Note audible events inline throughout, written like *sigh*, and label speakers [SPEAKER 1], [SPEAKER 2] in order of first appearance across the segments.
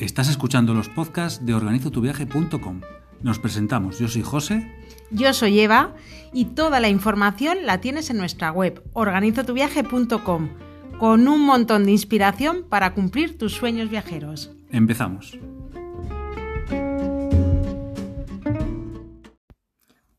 [SPEAKER 1] Estás escuchando los podcasts de organizotuviaje.com. Nos presentamos, yo soy José.
[SPEAKER 2] Yo soy Eva y toda la información la tienes en nuestra web organizotuviaje.com con un montón de inspiración para cumplir tus sueños viajeros.
[SPEAKER 1] Empezamos.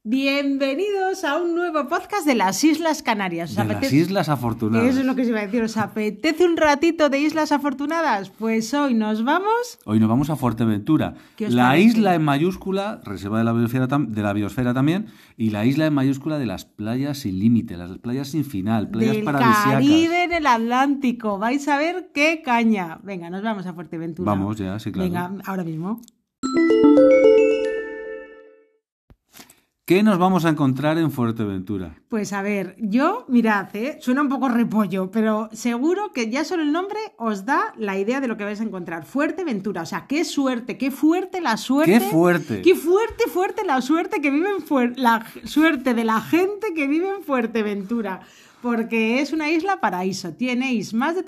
[SPEAKER 2] Bienvenidos a un nuevo podcast de las Islas Canarias. ¿Os
[SPEAKER 1] De las Islas Afortunadas.
[SPEAKER 2] Eso es lo que se iba a decir. ¿Os apetece un ratito de Islas Afortunadas? Pues hoy nos vamos.
[SPEAKER 1] Hoy nos vamos a Fuerteventura.
[SPEAKER 2] ¿Qué os
[SPEAKER 1] La
[SPEAKER 2] parece?
[SPEAKER 1] isla en mayúscula, reserva de la, biosfera, de la biosfera también, y la isla en mayúscula de las playas sin límite, las playas sin final, playas
[SPEAKER 2] del
[SPEAKER 1] paradisíacas.
[SPEAKER 2] Caribe en el Atlántico. Vais a ver qué caña. Venga, nos vamos a Fuerteventura.
[SPEAKER 1] Vamos ya, sí, claro.
[SPEAKER 2] Venga, ahora mismo.
[SPEAKER 1] ¿Qué nos vamos a encontrar en Fuerteventura?
[SPEAKER 2] Pues a ver, yo, mirad, ¿eh? suena un poco repollo, pero seguro que ya solo el nombre os da la idea de lo que vais a encontrar. Fuerteventura, o sea, qué suerte, qué fuerte la suerte.
[SPEAKER 1] ¡Qué fuerte!
[SPEAKER 2] Qué fuerte, fuerte la suerte que vive en Fuer- la suerte de la gente que vive en Fuerteventura. Porque es una isla paraíso. Tenéis más de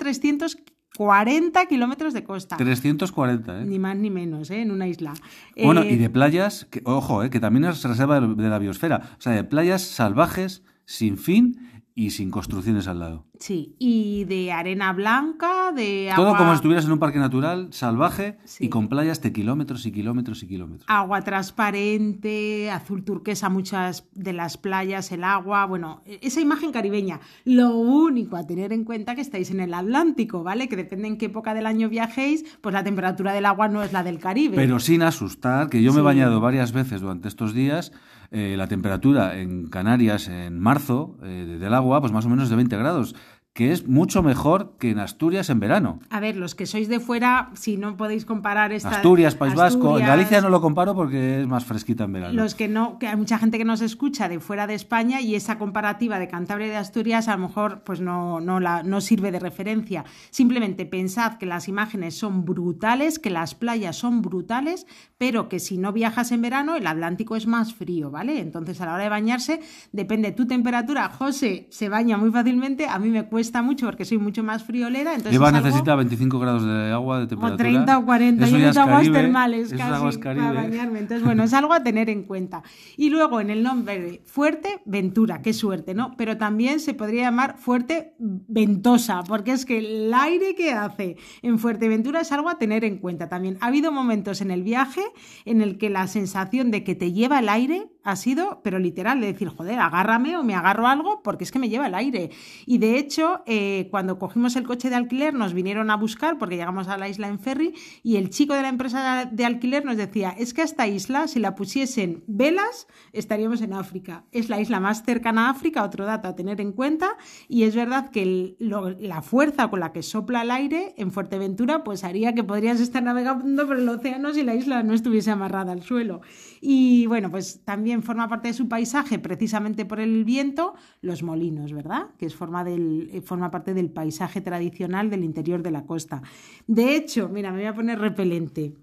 [SPEAKER 2] 340 kilómetros de costa.
[SPEAKER 1] 340, ¿eh?
[SPEAKER 2] Ni más ni menos, ¿eh? En una isla.
[SPEAKER 1] Bueno,
[SPEAKER 2] Eh,
[SPEAKER 1] y de playas, que, ojo, eh, que también es reserva de la biosfera. O sea, de playas salvajes, sin fin y sin construcciones al lado.
[SPEAKER 2] Sí, y de arena blanca, de
[SPEAKER 1] Todo
[SPEAKER 2] agua...
[SPEAKER 1] como si estuvieras en un parque natural, salvaje
[SPEAKER 2] Sí.
[SPEAKER 1] y con playas de kilómetros y kilómetros y kilómetros.
[SPEAKER 2] agua transparente, azul turquesa, muchas de las playas, el agua, bueno, esa imagen caribeña. Lo único a tener en cuenta que estáis en el Atlántico, ¿vale? Que depende en qué época del año viajéis, pues la temperatura del agua no es la del Caribe.
[SPEAKER 1] Pero sin asustar, que yo me he bañado varias veces durante estos días. Eh, la temperatura en Canarias en marzo eh, del agua, pues más o menos de 20 grados, que es mucho mejor que en Asturias en verano.
[SPEAKER 2] A ver, los que sois de fuera, si no podéis comparar esta...
[SPEAKER 1] Asturias, País Vasco, en Galicia no lo comparo porque es más fresquita en verano.
[SPEAKER 2] Los que no, que hay mucha gente que nos escucha de fuera de España y esa comparativa de Cantabria y de Asturias a lo mejor pues no, no, la, no sirve de referencia. Simplemente pensad que las imágenes son brutales, que las playas son brutales, pero que si no viajas en verano el Atlántico es más frío, ¿vale? Entonces a la hora de bañarse depende de tu temperatura. José se baña muy fácilmente, a mí me cuesta mucho porque soy mucho más friolera. Entonces
[SPEAKER 1] Eva
[SPEAKER 2] algo-
[SPEAKER 1] necesita 25 grados de agua de
[SPEAKER 2] o
[SPEAKER 1] temperatura.
[SPEAKER 2] 30 o 40,
[SPEAKER 1] Eso
[SPEAKER 2] yo aguas
[SPEAKER 1] Caribe,
[SPEAKER 2] termales casi
[SPEAKER 1] aguas
[SPEAKER 2] para bañarme. Entonces, bueno, es algo a tener en cuenta. Y luego en el nombre Fuerte Ventura, qué suerte, ¿no? Pero también se podría llamar Fuerte Ventosa, porque es que el aire que hace en Fuerteventura es algo a tener en cuenta también. Ha habido momentos en el viaje en el que la sensación de que te lleva el aire ha sido, pero literal, de decir, joder, agárrame o me agarro algo porque es que me lleva el aire. Y de hecho, eh, cuando cogimos el coche de alquiler, nos vinieron a buscar porque llegamos a la isla en ferry y el chico de la empresa de alquiler nos decía, es que esta isla, si la pusiesen velas, estaríamos en África. Es la isla más cercana a África, otro dato a tener en cuenta, y es verdad que la fuerza con la que sopla el aire en Fuerteventura, pues haría que podrías estar navegando por el océano si la isla no estuviese amarrada al suelo. Y bueno, pues también forma parte de su paisaje, precisamente por el viento, los molinos, ¿verdad? Que es forma, del, eh, forma parte del paisaje tradicional del interior de la costa. De hecho, mira, me voy a poner repelente.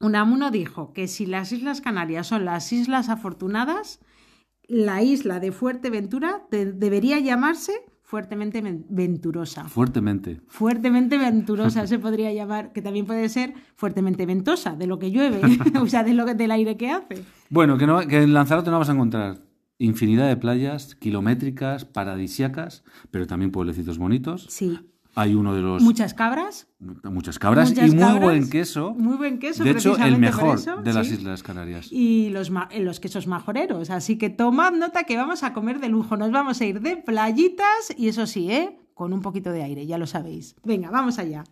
[SPEAKER 2] Unamuno dijo que si las Islas Canarias son las Islas Afortunadas, la isla de Fuerteventura de- debería llamarse Fuertemente Ven- Venturosa.
[SPEAKER 1] Fuertemente.
[SPEAKER 2] Fuertemente venturosa *laughs* se podría llamar, que también puede ser fuertemente ventosa, de lo que llueve, *laughs* o sea, de lo que, del aire que hace.
[SPEAKER 1] Bueno, que, no, que en Lanzarote no vas a encontrar infinidad de playas kilométricas, paradisíacas, pero también pueblecitos bonitos.
[SPEAKER 2] Sí.
[SPEAKER 1] Hay uno de los...
[SPEAKER 2] Muchas cabras,
[SPEAKER 1] muchas cabras
[SPEAKER 2] muchas
[SPEAKER 1] y muy
[SPEAKER 2] cabras,
[SPEAKER 1] buen queso.
[SPEAKER 2] muy buen queso,
[SPEAKER 1] De hecho, el mejor
[SPEAKER 2] eso,
[SPEAKER 1] de las
[SPEAKER 2] sí.
[SPEAKER 1] Islas Canarias.
[SPEAKER 2] y los, ma- eh, los quesos majoreros. Así que tomad nota que vamos a comer de lujo. Nos vamos a ir de playitas y eso sí, ¿eh? Con un poquito de aire, ya lo sabéis. Venga, vamos allá.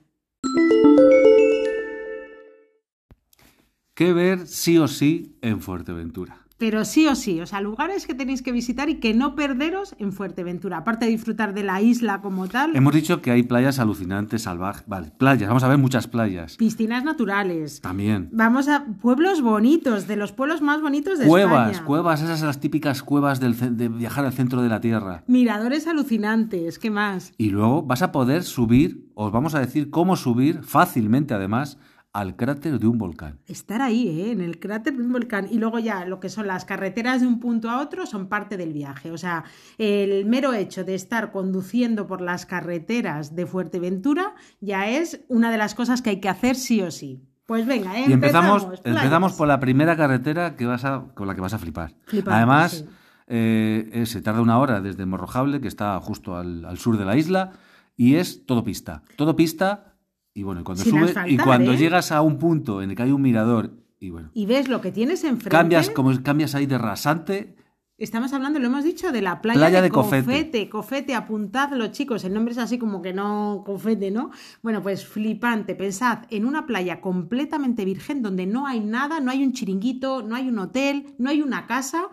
[SPEAKER 1] ¿Qué ver sí o sí en Fuerteventura?
[SPEAKER 2] Pero sí o sí, o sea, lugares que tenéis que visitar y que no perderos en Fuerteventura. Aparte de disfrutar de la isla como tal,
[SPEAKER 1] Hemos dicho que hay playas alucinantes, salvajes. Vale, playas, vamos a ver muchas playas.
[SPEAKER 2] piscinas naturales.
[SPEAKER 1] También.
[SPEAKER 2] Vamos a pueblos bonitos, de los pueblos más bonitos de
[SPEAKER 1] Cuevas,
[SPEAKER 2] España.
[SPEAKER 1] cuevas, esas las típicas cuevas del de viajar al centro de la Tierra.
[SPEAKER 2] Miradores alucinantes, ¿qué más?
[SPEAKER 1] Y luego vas a poder subir, os vamos a decir cómo subir fácilmente además al cráter de un volcán.
[SPEAKER 2] Estar ahí, ¿eh? en el cráter de un volcán. Y luego ya lo que son las carreteras de un punto a otro son parte del viaje. O sea, el mero hecho de estar conduciendo por las carreteras de Fuerteventura ya es una de las cosas que hay que hacer sí o sí. Pues venga,
[SPEAKER 1] Y empezamos,
[SPEAKER 2] empezamos.
[SPEAKER 1] por la primera carretera que vas a, con la que vas a flipar.
[SPEAKER 2] Flipar,
[SPEAKER 1] Además,
[SPEAKER 2] sí.
[SPEAKER 1] eh, eh, se tarda una hora desde Morrojable, que está justo al, al sur de la isla, y es todo pista. Todo pista, y bueno, cuando
[SPEAKER 2] Sin
[SPEAKER 1] subes, y cuando
[SPEAKER 2] ¿eh?
[SPEAKER 1] llegas a un punto en el que hay un mirador, y bueno,
[SPEAKER 2] Y ves lo que tienes enfrente.
[SPEAKER 1] cambias, como cambias ahí de rasante,
[SPEAKER 2] Estamos hablando, lo hemos dicho, de la playa,
[SPEAKER 1] Playa
[SPEAKER 2] de,
[SPEAKER 1] de Cofete.
[SPEAKER 2] Cofete. Cofete, apuntadlo, chicos. El nombre es así como que no Cofete, ¿no? Bueno, pues flipante. Pensad en una playa completamente virgen donde no hay nada, no hay un chiringuito, no hay un hotel, no hay una casa.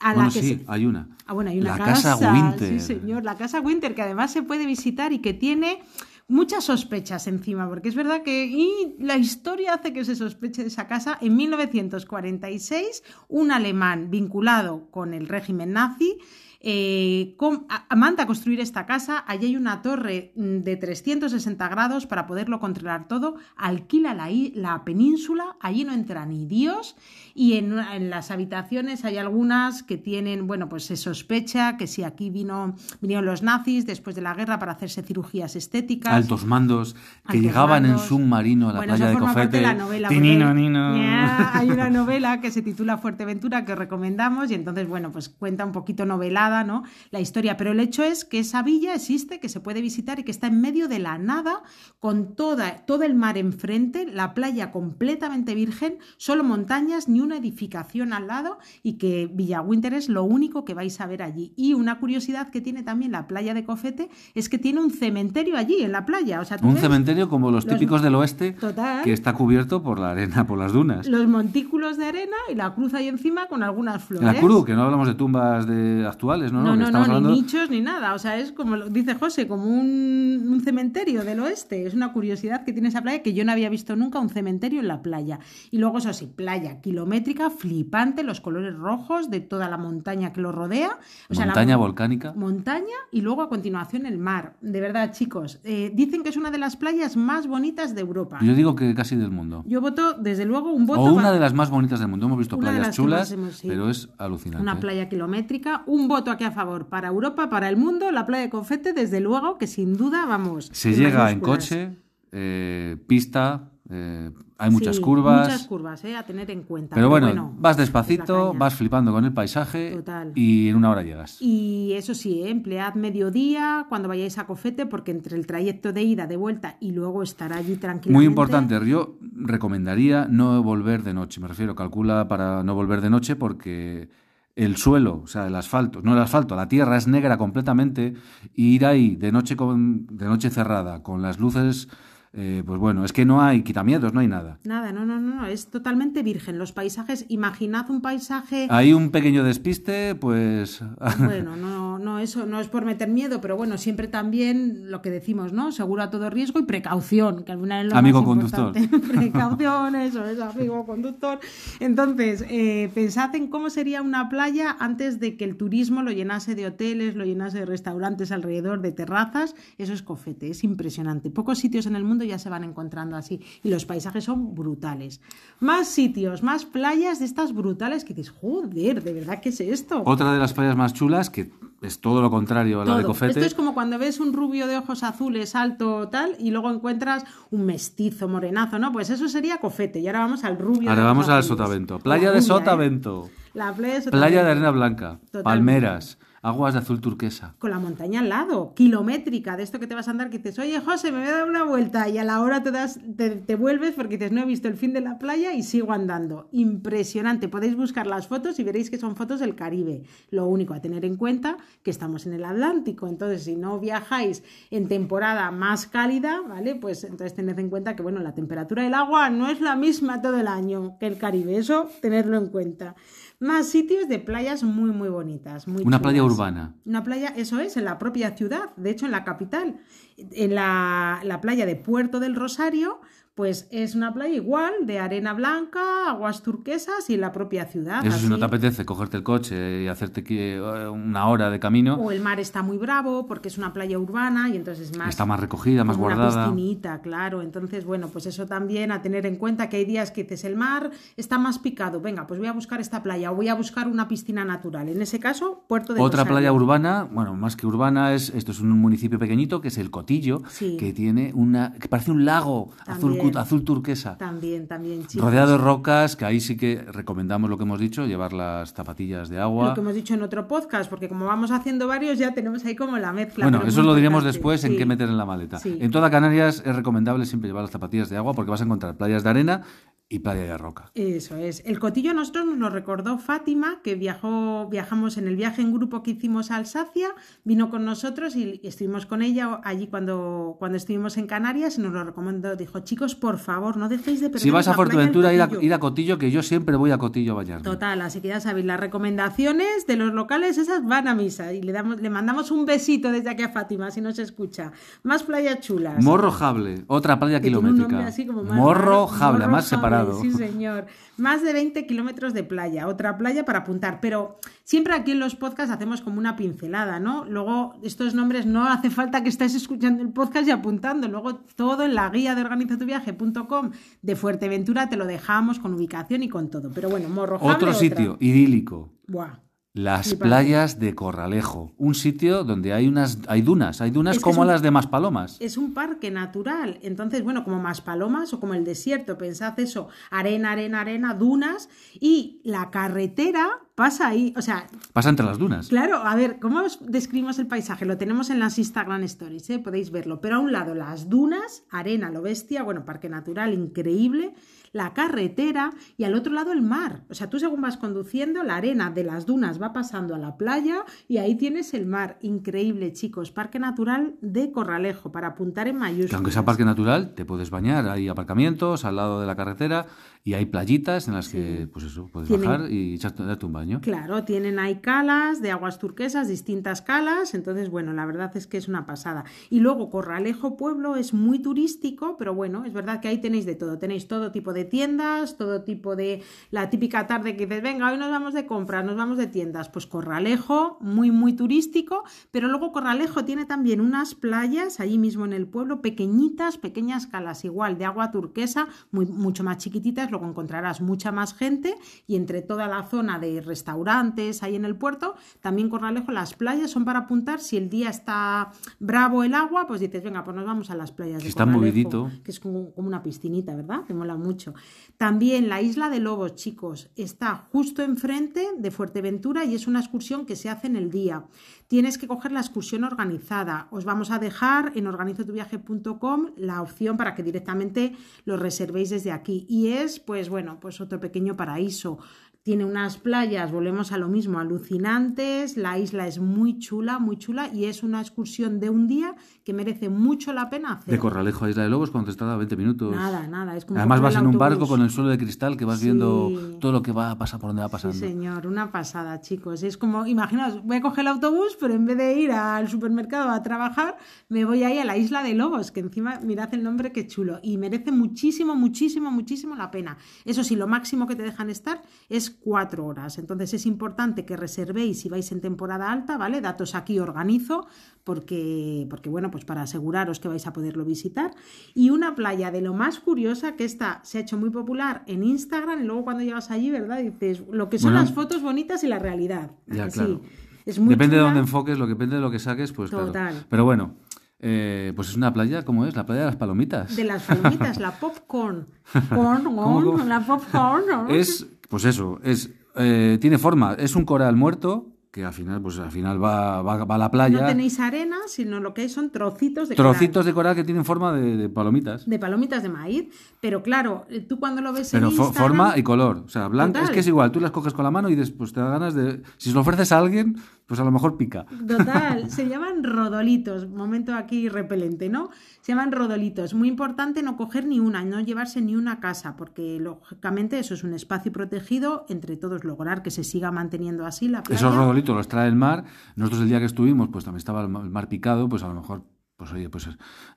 [SPEAKER 2] A
[SPEAKER 1] bueno,
[SPEAKER 2] la que
[SPEAKER 1] sí,
[SPEAKER 2] se-
[SPEAKER 1] hay una.
[SPEAKER 2] Ah, bueno, hay una
[SPEAKER 1] La
[SPEAKER 2] casa.
[SPEAKER 1] casa Winter.
[SPEAKER 2] Sí, señor, la casa Winter, que además se puede visitar y que tiene muchas sospechas encima, porque es verdad que y la historia hace que se sospeche de esa casa. En 1946, un alemán vinculado con el régimen nazi eh, a- manda construir esta casa. Allí hay una torre mm, de 360 grados para poderlo controlar todo. Alquila la, la península, allí no entra ni Dios. Y en, en las habitaciones hay algunas que tienen, bueno, pues se sospecha que si aquí vino, vinieron los nazis después de la guerra para hacerse cirugías estéticas.
[SPEAKER 1] Altos mandos que
[SPEAKER 2] Altos
[SPEAKER 1] llegaban en
[SPEAKER 2] mandos.
[SPEAKER 1] submarino a la
[SPEAKER 2] Bueno,
[SPEAKER 1] playa de Cofete.
[SPEAKER 2] de la novela. porque
[SPEAKER 1] Tinino, nino.
[SPEAKER 2] Ya, Hay una *laughs* novela que se titula Fuerteventura que recomendamos y entonces, bueno, pues cuenta un poquito novelada, ¿no? La historia. Pero el hecho es que esa villa existe, que se puede visitar y que está en medio de la nada, con toda, todo el mar enfrente, la playa completamente virgen, solo montañas, ni una edificación al lado y que Villa Winter es lo único que vais a ver allí. Y una curiosidad que tiene también la playa de Cofete es que tiene un cementerio allí, en la playa. O sea,
[SPEAKER 1] Un
[SPEAKER 2] ves
[SPEAKER 1] cementerio como los
[SPEAKER 2] los-
[SPEAKER 1] típicos del oeste,
[SPEAKER 2] Total.
[SPEAKER 1] que está cubierto por la arena, por las dunas.
[SPEAKER 2] los montículos de arena y la cruz ahí encima con algunas flores.
[SPEAKER 1] La cruz, que no hablamos de tumbas de actuales, ¿no?
[SPEAKER 2] No, no, ni nichos ni nada. O sea, es como lo dice José, como un, un cementerio del oeste. Es una curiosidad que tiene esa playa que yo no había visto nunca un cementerio en la playa. Y luego, eso sí, playa kilométrica, flipante, los colores rojos de toda la montaña que lo rodea. O sea, la
[SPEAKER 1] montaña
[SPEAKER 2] mon-
[SPEAKER 1] volcánica.
[SPEAKER 2] Montaña y luego a continuación el mar. De verdad, chicos, eh, dicen que es una de las playas más bonitas de Europa.
[SPEAKER 1] Yo digo que casi del mundo.
[SPEAKER 2] Yo voto, desde luego, un voto
[SPEAKER 1] O una de las más bonitas del mundo. Hemos visto
[SPEAKER 2] Una
[SPEAKER 1] playas chulas,
[SPEAKER 2] más hemos, sí.
[SPEAKER 1] pero es alucinante.
[SPEAKER 2] Una
[SPEAKER 1] ¿eh?
[SPEAKER 2] playa kilométrica, un voto aquí a favor para Europa, para el mundo, la playa de Confete, desde luego que sin duda vamos.
[SPEAKER 1] Se llega en coche, eh, pista, eh, hay muchas
[SPEAKER 2] Sí,
[SPEAKER 1] curvas.
[SPEAKER 2] Muchas curvas, eh, a tener en cuenta.
[SPEAKER 1] Pero bueno, vas despacito, vas flipando con el paisaje
[SPEAKER 2] Total.
[SPEAKER 1] y en una hora llegas.
[SPEAKER 2] Y eso sí, eh, emplead mediodía cuando vayáis a Cofete, porque entre el trayecto de ida, de vuelta y luego estar allí tranquilamente.
[SPEAKER 1] Muy importante, yo recomendaría no volver de noche. Me refiero, calcula para no volver de noche porque el suelo, o sea, el asfalto, no el asfalto, la tierra es negra completamente y ir ahí de noche con, de noche cerrada con las luces, eh, pues bueno, es que no hay quitamiedos, no hay nada.
[SPEAKER 2] Nada, no, no, no, es totalmente virgen. Los paisajes, imaginad un paisaje.
[SPEAKER 1] Hay un pequeño despiste, pues *laughs*
[SPEAKER 2] Bueno, no, no, eso no es por meter miedo, pero bueno, siempre también lo que decimos, ¿no? Seguro a todo riesgo y precaución, que al final es lo
[SPEAKER 1] Amigo
[SPEAKER 2] más
[SPEAKER 1] conductor.
[SPEAKER 2] importante. *laughs* precaución, eso es, amigo conductor. Entonces, eh, pensad en cómo sería una playa antes de que el turismo lo llenase de hoteles, lo llenase de restaurantes alrededor, de terrazas. Eso es cofete, es impresionante. Pocos sitios en el mundo ya se van encontrando así y los paisajes son brutales. Más sitios, más playas de estas brutales que dices, joder, ¿de verdad qué es esto?
[SPEAKER 1] otra de las playas más chulas, que es todo lo contrario a la de
[SPEAKER 2] Todo.
[SPEAKER 1] Cofete.
[SPEAKER 2] Esto es como cuando ves un rubio de ojos azules alto tal y luego encuentras un mestizo morenazo, ¿no? Pues eso sería cofete. Y ahora vamos al rubio.
[SPEAKER 1] Ahora
[SPEAKER 2] de
[SPEAKER 1] vamos al. Sotavento.
[SPEAKER 2] La
[SPEAKER 1] Playa de
[SPEAKER 2] ¿eh?
[SPEAKER 1] Sotavento.
[SPEAKER 2] La playa de Sotavento.
[SPEAKER 1] Playa de arena blanca.
[SPEAKER 2] Totalmente.
[SPEAKER 1] Palmeras. Aguas de azul turquesa.
[SPEAKER 2] Con la montaña al lado, kilométrica, de esto que te vas a andar, que dices, oye José, me voy a dar una vuelta y a la hora te, das, te, te vuelves porque dices, no he visto el fin de la playa y sigo andando. Impresionante, podéis buscar las fotos y veréis que son fotos del Caribe. Lo único a tener en cuenta que estamos en el Atlántico, entonces si no viajáis en temporada más cálida, ¿vale? Pues entonces tened en cuenta que, bueno, la temperatura del agua no es la misma todo el año que el Caribe, eso tenerlo en cuenta. Más sitios de playas muy, muy bonitas. Muy
[SPEAKER 1] Una playa
[SPEAKER 2] chulas. Una playa, eso es, en la propia ciudad, de hecho en la capital. En la, la playa de Puerto del Rosario, pues es una playa igual, de arena blanca, aguas turquesas y la propia ciudad.
[SPEAKER 1] Eso si no
[SPEAKER 2] así.
[SPEAKER 1] te apetece cogerte el coche y hacerte eh, una hora de camino,
[SPEAKER 2] O el mar está muy bravo porque es una playa urbana y entonces es más...
[SPEAKER 1] está más recogida, más guardada.
[SPEAKER 2] Una piscinita, claro. Entonces, bueno, pues eso también a tener en cuenta que hay días que dices, el mar está más picado. Venga, pues voy a buscar esta playa o voy a buscar una piscina natural. En ese caso, Puerto del
[SPEAKER 1] Otra
[SPEAKER 2] Rosario.
[SPEAKER 1] playa urbana, bueno, más que urbana, es esto es un municipio pequeñito que es el Cotillo,
[SPEAKER 2] Sí.
[SPEAKER 1] que tiene una que parece un lago
[SPEAKER 2] También.
[SPEAKER 1] azul, azul turquesa.
[SPEAKER 2] También, también, chicos.
[SPEAKER 1] Rodeado de rocas, que ahí sí que recomendamos lo que hemos dicho, llevar las zapatillas de agua.
[SPEAKER 2] Lo que hemos dicho en otro podcast, porque como vamos haciendo varios, ya tenemos ahí como la mezcla.
[SPEAKER 1] Bueno, eso lo diríamos
[SPEAKER 2] importante.
[SPEAKER 1] después en qué meter en la maleta.
[SPEAKER 2] Sí.
[SPEAKER 1] En toda Canarias es recomendable siempre llevar las zapatillas de agua porque vas a encontrar playas de arena y playa de roca.
[SPEAKER 2] Eso es. El cotillo a nosotros nos lo recordó Fátima, que viajó, viajamos en el viaje en grupo que hicimos a Alsacia, vino con nosotros y estuvimos con ella allí cuando, cuando estuvimos en Canarias y nos lo recomendó. Dijo, chicos, por favor, no dejéis de perder
[SPEAKER 1] Si vas a Fuerteventura, ir a,
[SPEAKER 2] Cotillo".
[SPEAKER 1] ir a Cotillo, que yo siempre voy a Cotillo a bañarme.
[SPEAKER 2] Total, así que ya sabéis, las recomendaciones de los locales, esas van a misa. Y le, damos, le mandamos un besito desde aquí a Fátima, si nos escucha. Más playas chulas.
[SPEAKER 1] Morrojable, otra playa
[SPEAKER 2] Que
[SPEAKER 1] kilométrica.
[SPEAKER 2] así como más
[SPEAKER 1] Morrojable, más
[SPEAKER 2] Morrojable, Sí, señor. Más de 20 kilómetros de playa, otra playa para apuntar. Pero siempre aquí en los podcasts hacemos como una pincelada, ¿no? Luego, estos nombres no hace falta que estéis escuchando el podcast y apuntando. Luego, todo en la guía de organizatuviaje.com de Fuerteventura te lo dejamos con ubicación y con todo. Pero bueno, Morrojable.
[SPEAKER 1] Otro
[SPEAKER 2] otra.
[SPEAKER 1] sitio idílico.
[SPEAKER 2] Buah.
[SPEAKER 1] Las playas de Corralejo, un sitio donde hay unas hay dunas, hay dunas
[SPEAKER 2] Es
[SPEAKER 1] como
[SPEAKER 2] un-
[SPEAKER 1] las de Maspalomas.
[SPEAKER 2] Es un parque natural. Entonces, bueno, como Maspalomas o como el desierto, pensad eso, arena, arena, arena, dunas y la carretera pasa ahí. O sea,
[SPEAKER 1] Pasa entre las dunas.
[SPEAKER 2] claro, a ver, ¿cómo os describimos el paisaje? Lo tenemos en las Instagram Stories, ¿eh? podéis verlo. Pero a un lado las dunas, arena, lo bestia, bueno, parque natural increíble, la carretera y al otro lado el mar. O sea, tú según vas conduciendo, la arena de las dunas va pasando a la playa y ahí tienes el mar. Increíble, chicos. Parque natural de Corralejo, para apuntar en mayúsculas.
[SPEAKER 1] Que aunque sea parque natural, te puedes bañar, hay aparcamientos al lado de la carretera y hay playitas en las que, pues eso, puedes
[SPEAKER 2] Tienen-
[SPEAKER 1] bajar y echarte darte un baño.
[SPEAKER 2] Claro, tienen ahí calas de aguas turquesas, distintas calas, entonces bueno, la verdad es que es una pasada. Y luego Corralejo Pueblo es muy turístico, pero bueno, es verdad que ahí tenéis de todo, tenéis todo tipo de tiendas, todo tipo de la típica tarde que dices, venga, hoy nos vamos de compras, nos vamos de tiendas, pues Corralejo, muy muy turístico, pero luego Corralejo tiene también unas playas allí mismo en el pueblo, pequeñitas, pequeñas calas igual de agua turquesa, muy, mucho más chiquititas, luego encontrarás mucha más gente y entre toda la zona de restaurantes ahí en el puerto, también Corralejo, las playas son para apuntar, si el día está bravo el agua, pues dices, venga, pues nos vamos a las playas de
[SPEAKER 1] está movidito.
[SPEAKER 2] que es como, como una piscinita, ¿verdad? Que mola mucho. También la isla de Lobos, chicos, está justo enfrente de Fuerteventura y es una excursión que se hace en el día. Tienes que coger la excursión organizada. Os vamos a dejar en organizotuviaje.com la opción para que directamente lo reservéis desde aquí. Y es, pues bueno, pues otro pequeño paraíso. Tiene unas playas, volvemos a lo mismo, alucinantes. La isla es muy chula, muy chula y es una excursión de un día que merece mucho la pena hacer.
[SPEAKER 1] De Corralejo a Isla de Lobos, cuando te tarda 20 minutos.
[SPEAKER 2] Nada, nada. Es como
[SPEAKER 1] Además vas en un barco con el suelo de cristal que vas
[SPEAKER 2] Sí.
[SPEAKER 1] viendo todo lo que va a pasar por donde va pasando.
[SPEAKER 2] Sí, señor, una pasada, chicos. Es como, imaginaos, voy a coger el autobús, pero en vez de ir al supermercado a trabajar, me voy ahí a la isla de Lobos, que encima, mirad el nombre, qué chulo. Y merece muchísimo, muchísimo, muchísimo la pena. Eso sí, lo máximo que te dejan estar es cuatro horas. Entonces es importante que reservéis si vais en temporada alta, ¿vale? Datos aquí organizo, porque, porque bueno, pues para aseguraros que vais a poderlo visitar. Y una playa de lo más curiosa, que esta se ha hecho muy popular en Instagram, y luego cuando llegas allí, ¿verdad? Dices, lo que son
[SPEAKER 1] Bueno.
[SPEAKER 2] las fotos bonitas y la realidad. ¿a
[SPEAKER 1] Ya, claro.
[SPEAKER 2] Es muy
[SPEAKER 1] Depende de dónde enfoques, lo que depende de lo que saques, pues claro.
[SPEAKER 2] Total.
[SPEAKER 1] Pero bueno, eh, pues es una playa, ¿cómo es? La playa de las palomitas.
[SPEAKER 2] De las palomitas, la popcorn. *laughs* Corn,
[SPEAKER 1] ¿Cómo, cómo?
[SPEAKER 2] La popcorn.
[SPEAKER 1] Es, pues eso, es, eh, tiene forma, es un coral muerto que al final, pues al final va, va, va a la playa.
[SPEAKER 2] No tenéis arena, sino lo que hay son trocitos de coral.
[SPEAKER 1] Trocitos de coral que tienen forma de, de palomitas.
[SPEAKER 2] de palomitas de maíz, pero claro, eh, tú cuando lo ves
[SPEAKER 1] Pero
[SPEAKER 2] en Instagram,
[SPEAKER 1] forma y color. O sea, blanca. Es que es igual, tú las coges con la mano y después te da ganas de. Si se lo ofreces a alguien, pues a lo mejor pica.
[SPEAKER 2] Total, *laughs* se llaman rodolitos, momento aquí repelente, ¿no? Se llaman rodolitos. Muy importante no coger ni una, no llevarse ni una a casa, porque lógicamente eso es un espacio protegido, entre todos lograr que se siga manteniendo así la playa.
[SPEAKER 1] Esos rodolitos los trae el mar. Nosotros el día que estuvimos, pues también estaba el mar picado, pues a lo mejor, pues oye, pues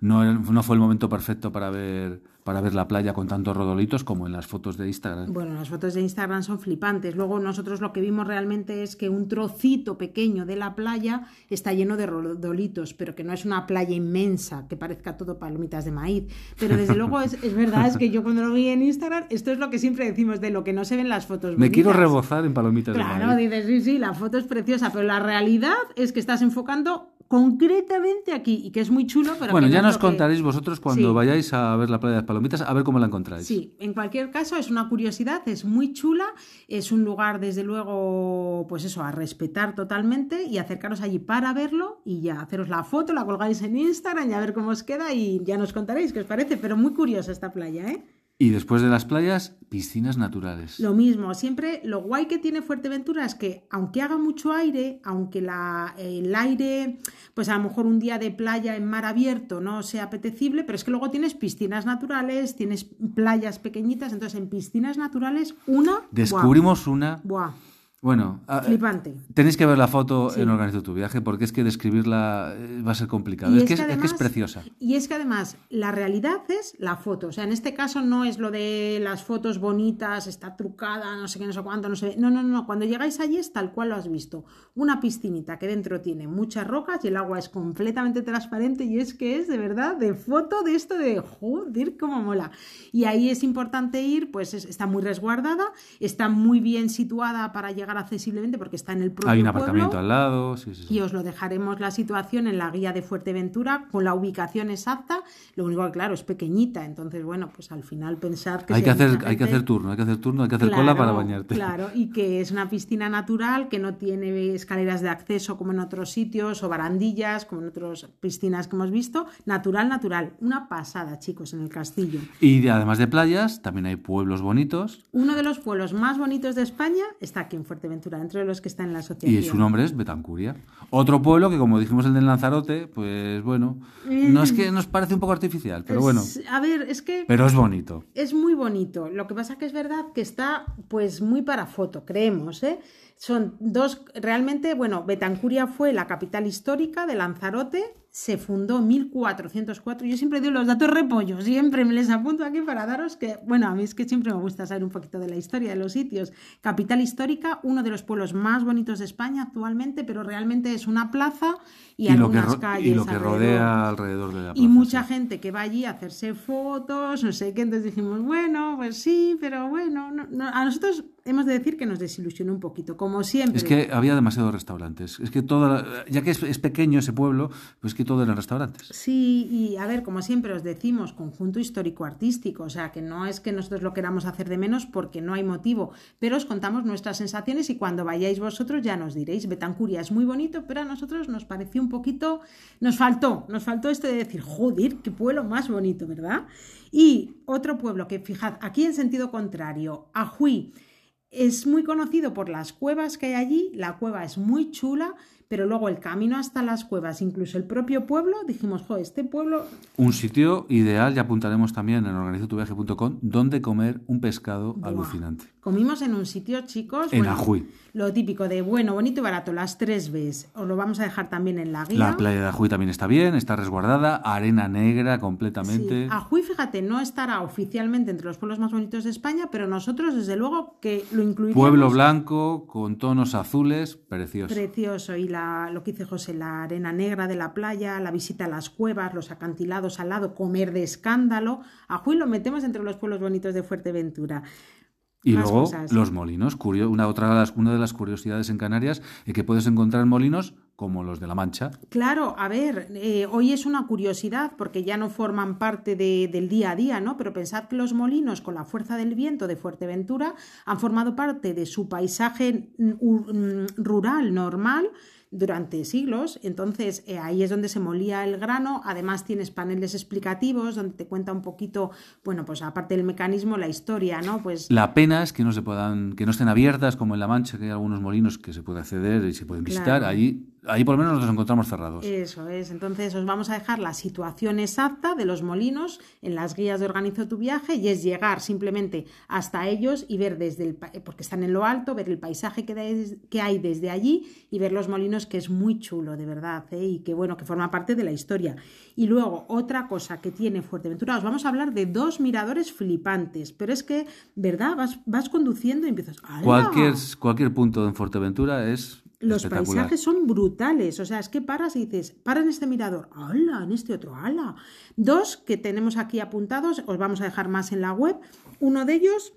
[SPEAKER 1] no, no fue el momento perfecto para ver, para ver la playa con tantos rodolitos como en las fotos de Instagram.
[SPEAKER 2] Bueno, las fotos de Instagram son flipantes. Luego nosotros lo que vimos realmente es que un trocito pequeño de la playa está lleno de rodolitos, pero que no es una playa inmensa que parezca todo palomitas de maíz. Pero desde luego es, es verdad, es que yo cuando lo vi en Instagram, esto es lo que siempre decimos de lo que no se ven las fotos.
[SPEAKER 1] Me quiero rebozar en palomitas de
[SPEAKER 2] Claro,
[SPEAKER 1] maíz.
[SPEAKER 2] dices, sí, sí, la foto es preciosa, pero la realidad es que estás enfocando concretamente aquí, y que es muy chulo, pero
[SPEAKER 1] Bueno, ya nos
[SPEAKER 2] que-
[SPEAKER 1] contaréis vosotros cuando
[SPEAKER 2] Sí.
[SPEAKER 1] vayáis a ver la playa de las Palomitas, a ver cómo la encontráis.
[SPEAKER 2] Sí, en cualquier caso es una curiosidad, es muy chula, es un lugar desde luego, pues eso, a respetar totalmente y acercaros allí para verlo y ya haceros la foto, la colgáis en Instagram y a ver cómo os queda y ya nos contaréis qué os parece, pero muy curiosa esta playa, ¿eh?
[SPEAKER 1] Y después de las playas, piscinas naturales.
[SPEAKER 2] Lo mismo, siempre lo guay que tiene Fuerteventura es que aunque haga mucho aire, aunque la- el aire, pues a lo mejor un día de playa en mar abierto no sea apetecible, pero es que luego tienes piscinas naturales, tienes playas pequeñitas, entonces en piscinas naturales una...
[SPEAKER 1] Descubrimos una...
[SPEAKER 2] Buah, buah,
[SPEAKER 1] Bueno, a-
[SPEAKER 2] flipante.
[SPEAKER 1] tenéis que ver la foto
[SPEAKER 2] Sí.
[SPEAKER 1] en Organizo tu viaje porque es que describirla eh, va a ser complicado. Es,
[SPEAKER 2] es
[SPEAKER 1] que es, es que es preciosa.
[SPEAKER 2] Y es que además la realidad es la foto. O sea, en este caso no es lo de las fotos bonitas, está trucada, no sé qué, no sé cuánto, no sé. No, no, no. Cuando llegáis allí es tal cual lo has visto. Una piscinita que dentro tiene muchas rocas y el agua es completamente transparente y es que es de verdad de foto de esto de joder, cómo mola. Y ahí es importante ir, pues es- está muy resguardada, está muy bien situada para llegar accesiblemente porque está en el propio
[SPEAKER 1] Hay un
[SPEAKER 2] pueblo.
[SPEAKER 1] aparcamiento al lado. Sí, sí, sí.
[SPEAKER 2] Y os lo dejaremos la situación en la guía de Fuerteventura con la ubicación exacta. Lo único que, claro, es pequeñita. Entonces, bueno, pues al final pensar que.
[SPEAKER 1] hay, que hacer, hay que hacer turno, hay que hacer turno, hay que hacer cola para bañarte.
[SPEAKER 2] Claro, y que es una piscina natural que no tiene escaleras de acceso como en otros sitios o barandillas como en otras piscinas que hemos visto. Natural, natural. Una pasada, chicos, en el castillo.
[SPEAKER 1] Y de- además de playas, también hay pueblos bonitos.
[SPEAKER 2] Uno de los pueblos más bonitos de España está aquí en Fuerteventura, dentro de los que está en la asociación.
[SPEAKER 1] Y su nombre es Betancuria. Otro pueblo que, como dijimos el del Lanzarote, pues bueno, no es que nos parece un poco artificial, pero bueno,
[SPEAKER 2] Es- a ver, es que.
[SPEAKER 1] pero es bonito.
[SPEAKER 2] Es muy bonito. Lo que pasa que es verdad que está pues muy para foto, creemos, ¿eh? Son dos, realmente, bueno, Betancuria fue la capital histórica de Lanzarote, se fundó en 1404. Yo siempre digo los datos repollos, siempre me les apunto aquí para daros que, bueno, a mí es que siempre me gusta saber un poquito de la historia de los sitios. Capital histórica, uno de los pueblos más bonitos de España actualmente, pero realmente es una plaza y,
[SPEAKER 1] Y
[SPEAKER 2] algunas calles.
[SPEAKER 1] y lo que
[SPEAKER 2] alrededor.
[SPEAKER 1] rodea alrededor de la plaza.
[SPEAKER 2] Y mucha
[SPEAKER 1] sí.
[SPEAKER 2] gente que va allí a hacerse fotos, no sé qué, entonces dijimos, bueno, pues sí, pero bueno, no- no. a nosotros hemos de decir que nos desilusionó un poquito, como siempre.
[SPEAKER 1] Es que había demasiados restaurantes. Es que todo, ya que es, es pequeño ese pueblo, pues que todo eran restaurantes.
[SPEAKER 2] Sí, y a ver, como siempre os decimos, conjunto histórico-artístico, o sea, que no es que nosotros lo queramos hacer de menos porque no hay motivo, pero os contamos nuestras sensaciones y cuando vayáis vosotros ya nos diréis, Betancuria es muy bonito, pero a nosotros nos pareció un poquito, nos faltó, nos faltó esto de decir, joder, qué pueblo más bonito, ¿verdad? Y otro pueblo que, fijad, aquí en sentido contrario, Ajuí, es muy conocido por las cuevas que hay allí, la cueva es muy chula, pero luego el camino hasta las cuevas, incluso el propio pueblo, dijimos, jo, este pueblo
[SPEAKER 1] Un sitio ideal, ya apuntaremos también en organizotuviaje.com, donde comer un pescado
[SPEAKER 2] Buah.
[SPEAKER 1] alucinante.
[SPEAKER 2] comimos en un sitio, chicos,
[SPEAKER 1] En
[SPEAKER 2] bueno,
[SPEAKER 1] Ajuy.
[SPEAKER 2] lo típico de bueno, bonito y barato, las tres Bs, os lo vamos a dejar también en la guía.
[SPEAKER 1] La playa de Ajuy también está bien, está resguardada, arena negra completamente.
[SPEAKER 2] Sí, Ajuy, fíjate, no estará oficialmente entre los pueblos más bonitos de España, pero nosotros, desde luego, que lo incluiríamos.
[SPEAKER 1] Pueblo blanco, con tonos azules, precioso.
[SPEAKER 2] Precioso. Y la, lo que dice José, la arena negra de la playa, la visita a las cuevas, los acantilados al lado, comer de escándalo. A Juy lo metemos entre los pueblos bonitos de Fuerteventura.
[SPEAKER 1] Y
[SPEAKER 2] Más
[SPEAKER 1] luego
[SPEAKER 2] cosas.
[SPEAKER 1] los molinos. Curio- una, otra una de las curiosidades en Canarias es que puedes encontrar molinos como los de La Mancha.
[SPEAKER 2] Claro, a ver, eh, hoy es una curiosidad porque ya no forman parte de- del día a día, ¿no? Pero pensad que los molinos, con la fuerza del viento de Fuerteventura, han formado parte de su paisaje mm, mm, rural normal durante siglos. Entonces, eh, ahí es donde se molía el grano. Además, tienes paneles explicativos donde te cuenta un poquito, bueno, pues aparte del mecanismo, la historia, ¿no? Pues
[SPEAKER 1] La pena es que no se puedan, que no estén abiertas como en La Mancha, que hay algunos molinos que se puede acceder y se pueden visitar.
[SPEAKER 2] Claro.
[SPEAKER 1] Ahí, ahí por lo menos nos encontramos cerrados.
[SPEAKER 2] Eso es. Entonces os vamos a dejar la situación exacta de los molinos en las guías de Organizo tu viaje y es llegar simplemente hasta ellos y ver desde el porque están en lo alto, ver el paisaje que, hay desde allí y ver los molinos que es muy chulo, de verdad, ¿eh? y que bueno, que forma parte de la historia. Y luego otra cosa que tiene Fuerteventura, os vamos a hablar de dos miradores flipantes, pero es que, ¿verdad? Vas, vas conduciendo y empiezas, ¡Hala!
[SPEAKER 1] Cualquier, cualquier punto en Fuerteventura es
[SPEAKER 2] Los paisajes son brutales, o sea, es que paras y dices, para en este mirador, ¡hala! En este otro, ¡hala! Dos que tenemos aquí apuntados, os vamos a dejar más en la web. Uno de ellos,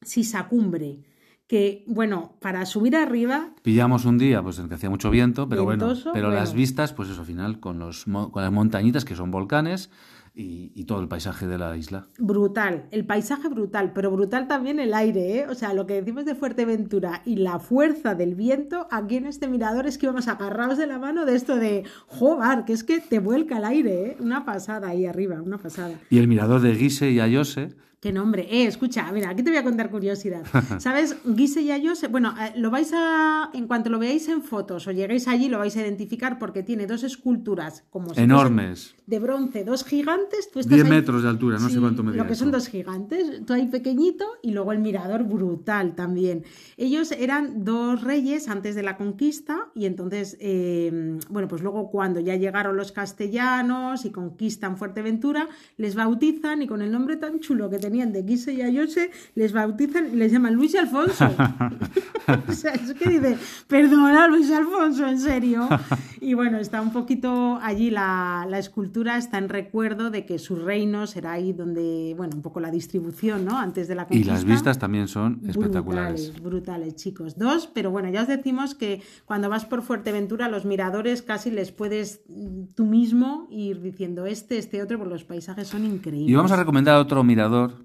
[SPEAKER 2] Sisacumbre, que, bueno, para subir arriba,
[SPEAKER 1] Pillamos un día pues en que hacía mucho viento, pero bueno, pero las vistas, pues eso, al final, con, los, con las montañitas que son volcanes y, y todo el paisaje de la isla.
[SPEAKER 2] brutal, el paisaje brutal, pero brutal también el aire, ¿eh? O sea, lo que decimos de Fuerteventura y la fuerza del viento, aquí en este mirador es que íbamos agarrados de la mano de esto de, joder, que es que te vuelca el aire, ¿eh? Una pasada ahí arriba, una pasada.
[SPEAKER 1] Y el mirador de Guise y Ayose,
[SPEAKER 2] Qué nombre. Eh, escucha, mira, aquí te voy a contar curiosidad. *laughs* ¿Sabes? Guise y Ayose, bueno, eh, lo vais a, en cuanto lo veáis en fotos o lleguéis allí, lo vais a identificar porque tiene dos esculturas como si fuesen
[SPEAKER 1] enormes,
[SPEAKER 2] de bronce, dos gigantes. Tú estás
[SPEAKER 1] 10
[SPEAKER 2] ahí-
[SPEAKER 1] metros de altura, no
[SPEAKER 2] Sí,
[SPEAKER 1] sé cuánto medía
[SPEAKER 2] Lo que
[SPEAKER 1] eso.
[SPEAKER 2] son dos gigantes, tú ahí pequeñito y luego el mirador brutal también. Ellos eran dos reyes antes de la conquista y entonces, eh, bueno, pues luego cuando ya llegaron los castellanos y conquistan Fuerteventura, les bautizan y con el nombre tan chulo que tenían de Guise y Ayose, les bautizan y les llaman Luis y Alfonso. *laughs* o sea, es que dice, perdona Luis Alfonso, en serio. *laughs* Y bueno, está un poquito allí la, la escultura, está en recuerdo de que su reino será ahí donde, bueno, un poco la distribución, ¿no? Antes de la
[SPEAKER 1] y
[SPEAKER 2] conquista.
[SPEAKER 1] las vistas también son espectaculares.
[SPEAKER 2] Brutales, brutales, chicos. Dos, pero bueno, ya os decimos que cuando vas por Fuerteventura, los miradores casi les puedes mm, tú mismo ir diciendo este, este otro, porque los paisajes son increíbles.
[SPEAKER 1] Y vamos a recomendar otro mirador,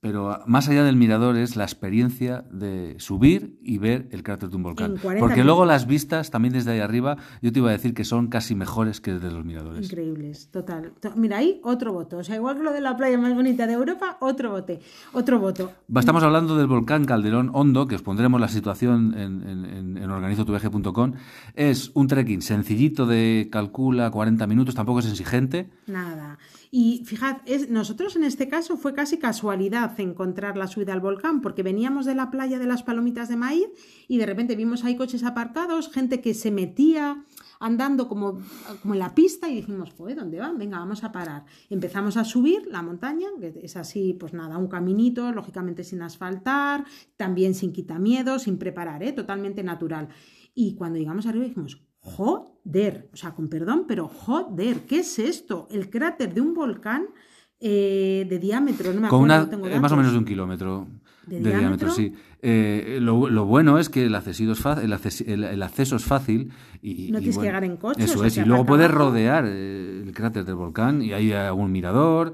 [SPEAKER 1] pero más allá del mirador es la experiencia de subir y ver el cráter de un volcán.
[SPEAKER 2] En 40
[SPEAKER 1] Porque luego las vistas, también desde ahí arriba, yo te iba a decir que son casi mejores que desde los miradores.
[SPEAKER 2] Increíbles, total. To- Mira, ahí otro voto. O sea, igual que lo de la playa más bonita de Europa, otro bote. Otro voto.
[SPEAKER 1] Estamos hablando del volcán Calderón Hondo, que os pondremos la situación en, en, en, organizotuviaje.com. Es un trekking sencillito de calcula 40 minutos, tampoco es exigente.
[SPEAKER 2] Nada. Y fijad, es, nosotros en este caso fue casi casualidad encontrar la subida al volcán, porque veníamos de la playa de las palomitas de maíz y de repente vimos ahí coches aparcados, gente que se metía andando como, como en la pista y dijimos, pues, ¿dónde van? Venga, vamos a parar. Empezamos a subir la montaña, que es así, pues nada, un caminito, lógicamente sin asfaltar, también sin quitamiedo, sin preparar, ¿eh? totalmente natural. Y cuando llegamos arriba dijimos, joder, o sea, con perdón, pero joder, ¿qué es esto? El cráter de un volcán eh, de diámetro, no me
[SPEAKER 1] Con
[SPEAKER 2] acuerdo,
[SPEAKER 1] una,
[SPEAKER 2] no tengo
[SPEAKER 1] más o menos de un kilómetro
[SPEAKER 2] ¿De
[SPEAKER 1] de,
[SPEAKER 2] diámetro?
[SPEAKER 1] diámetro? sí. Eh, lo, lo bueno es que el, accesido es fa- el, acces- el- el acceso es fácil y,
[SPEAKER 2] No
[SPEAKER 1] y
[SPEAKER 2] tienes que llegar en coche,
[SPEAKER 1] Eso es, y luego puedes rodear eh, el cráter del volcán y hay algún mirador.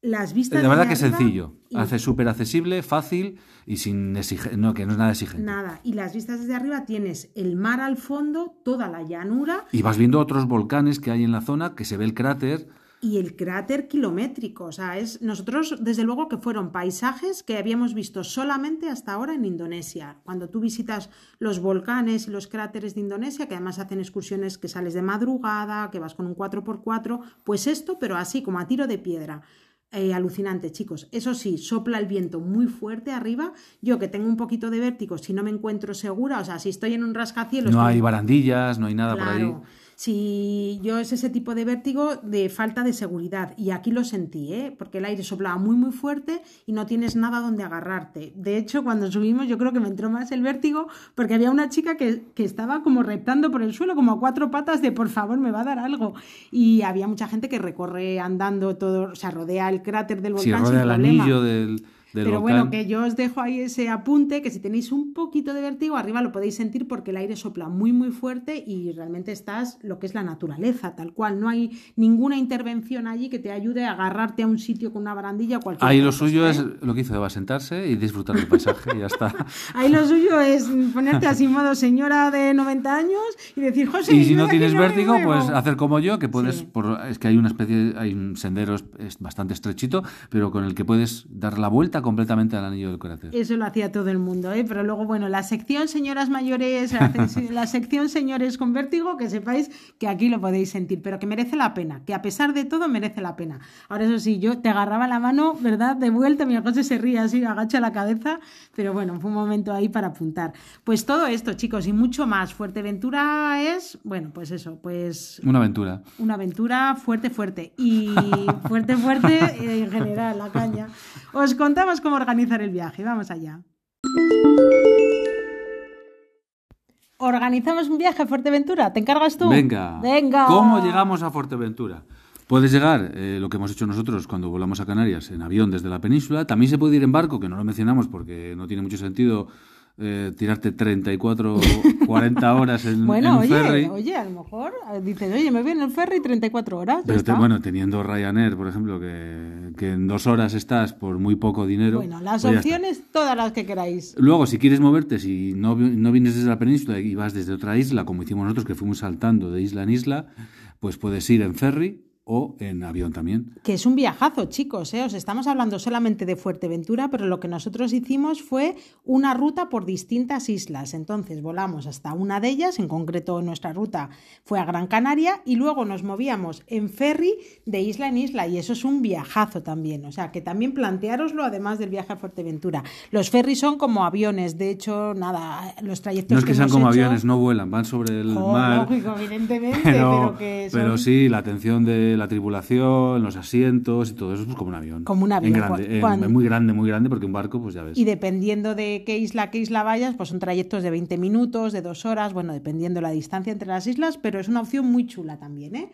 [SPEAKER 2] Las vistas
[SPEAKER 1] La verdad
[SPEAKER 2] desde
[SPEAKER 1] que es sencillo,
[SPEAKER 2] y-
[SPEAKER 1] hace súper accesible, fácil y sin exige- no, que no es nada exigente.
[SPEAKER 2] Nada, y las vistas desde arriba tienes el mar al fondo, toda la llanura
[SPEAKER 1] Y vas viendo otros volcanes que hay en la zona, que se ve el cráter.
[SPEAKER 2] y el cráter kilométrico. O sea, es nosotros, desde luego, que fueron paisajes que habíamos visto solamente hasta ahora en Indonesia. Cuando tú visitas los volcanes y los cráteres de Indonesia, que además hacen excursiones que sales de madrugada, que vas con un 4x4, pues esto, pero así como a tiro de piedra. Eh, alucinante, chicos. Eso sí, sopla el viento muy fuerte arriba. Yo que tengo un poquito de vértigo, si no me encuentro segura, o sea, si estoy en un rascacielos.
[SPEAKER 1] No hay barandillas, no hay nada por ahí.
[SPEAKER 2] Si yo es ese tipo de vértigo de falta de seguridad y aquí lo sentí, ¿eh? porque el aire soplaba muy muy fuerte y no tienes nada donde agarrarte. De hecho, cuando subimos yo creo que me entró más el vértigo porque había una chica que, que estaba como reptando por el suelo, como a cuatro patas de por favor me va a dar algo. Y había mucha gente que recorre andando todo, o sea, rodea el cráter del volcán
[SPEAKER 1] rodea
[SPEAKER 2] sin
[SPEAKER 1] el
[SPEAKER 2] problema.
[SPEAKER 1] anillo del, del
[SPEAKER 2] Pero
[SPEAKER 1] volcán.
[SPEAKER 2] bueno, que yo os dejo ahí ese apunte, que si tenéis un poquito de vértigo, arriba lo podéis sentir porque el aire sopla muy, muy fuerte y realmente estás lo que es la naturaleza, tal cual. No hay ninguna intervención allí que te ayude a agarrarte a un sitio con una barandilla o cualquier
[SPEAKER 1] Ahí lo suyo
[SPEAKER 2] ¿eh?
[SPEAKER 1] es lo que hizo Eva, sentarse y disfrutar del paisaje y ya está. *laughs*
[SPEAKER 2] Ahí lo suyo es ponerte así modo señora de 90 años y decir, José,
[SPEAKER 1] y si no tienes vértigo,
[SPEAKER 2] muevo".
[SPEAKER 1] pues hacer como yo, que puedes,
[SPEAKER 2] Sí.
[SPEAKER 1] por- es que hay una especie, hay un sendero es bastante estrechito, pero con el que puedes dar la vuelta completamente al anillo del cráter.
[SPEAKER 2] Eso lo hacía todo el mundo, ¿eh? pero luego, bueno, la sección señoras mayores, *laughs* la, sección señores con vértigo, que sepáis que aquí lo podéis sentir, pero que merece la pena, que a pesar de todo merece la pena. Ahora, eso sí, yo te agarraba la mano, ¿verdad? De vuelta, mi coche se ríe así, agacha la cabeza, pero bueno, fue un momento ahí para apuntar. Pues todo esto, chicos, y mucho más. Fuerteventura es, bueno, pues eso, pues
[SPEAKER 1] Una aventura.
[SPEAKER 2] una aventura fuerte, fuerte. Y *laughs* fuerte, fuerte en general, la caña. Os contamos cómo organizar el viaje. Vamos allá. ¿Organizamos un viaje a Fuerteventura? ¿Te encargas tú?
[SPEAKER 1] Venga.
[SPEAKER 2] Venga.
[SPEAKER 1] ¿Cómo llegamos a Fuerteventura? Puedes llegar, eh, lo que hemos hecho nosotros cuando volamos a Canarias, en avión desde la península. También se puede ir en barco, que no lo mencionamos porque no tiene mucho sentido eh, tirarte 34 40 *laughs* horas en,
[SPEAKER 2] Bueno,
[SPEAKER 1] en
[SPEAKER 2] oye,
[SPEAKER 1] ferry.
[SPEAKER 2] oye, a lo mejor eh, dices, oye, me voy en el ferry 34 horas.
[SPEAKER 1] Pero te- bueno, teniendo Ryanair, por ejemplo, que, que en dos horas estás por muy poco dinero.
[SPEAKER 2] Bueno, las
[SPEAKER 1] pues
[SPEAKER 2] opciones, todas las que queráis.
[SPEAKER 1] Luego, si quieres moverte, si no, no vienes desde la península y vas desde otra isla, como hicimos nosotros, que fuimos saltando de isla en isla, pues puedes ir en ferry o en avión también.
[SPEAKER 2] Que es un viajazo, chicos, ¿eh? Os estamos hablando solamente de Fuerteventura, pero lo que nosotros hicimos fue una ruta por distintas islas. Entonces volamos hasta una de ellas, en concreto nuestra ruta fue a Gran Canaria, y luego nos movíamos en ferry de isla en isla, y eso es un viajazo también. O sea, que también planteároslo además del viaje a Fuerteventura. Los ferries son como aviones, de hecho, nada, los trayectos
[SPEAKER 1] No es que sean como
[SPEAKER 2] hecho-
[SPEAKER 1] aviones, no vuelan, van sobre el
[SPEAKER 2] Jo,
[SPEAKER 1] mar.
[SPEAKER 2] lógico, evidentemente, *laughs* pero, que son...
[SPEAKER 1] pero sí, la atención de la tripulación, los asientos y todo eso es como un avión.
[SPEAKER 2] Como un avión,
[SPEAKER 1] En grande, en- en muy grande, muy grande, porque un barco, pues ya ves.
[SPEAKER 2] Y dependiendo de qué isla qué isla vayas, pues son trayectos de 20 minutos, de dos horas, bueno, dependiendo la distancia entre las islas, pero es una opción muy chula también, ¿eh?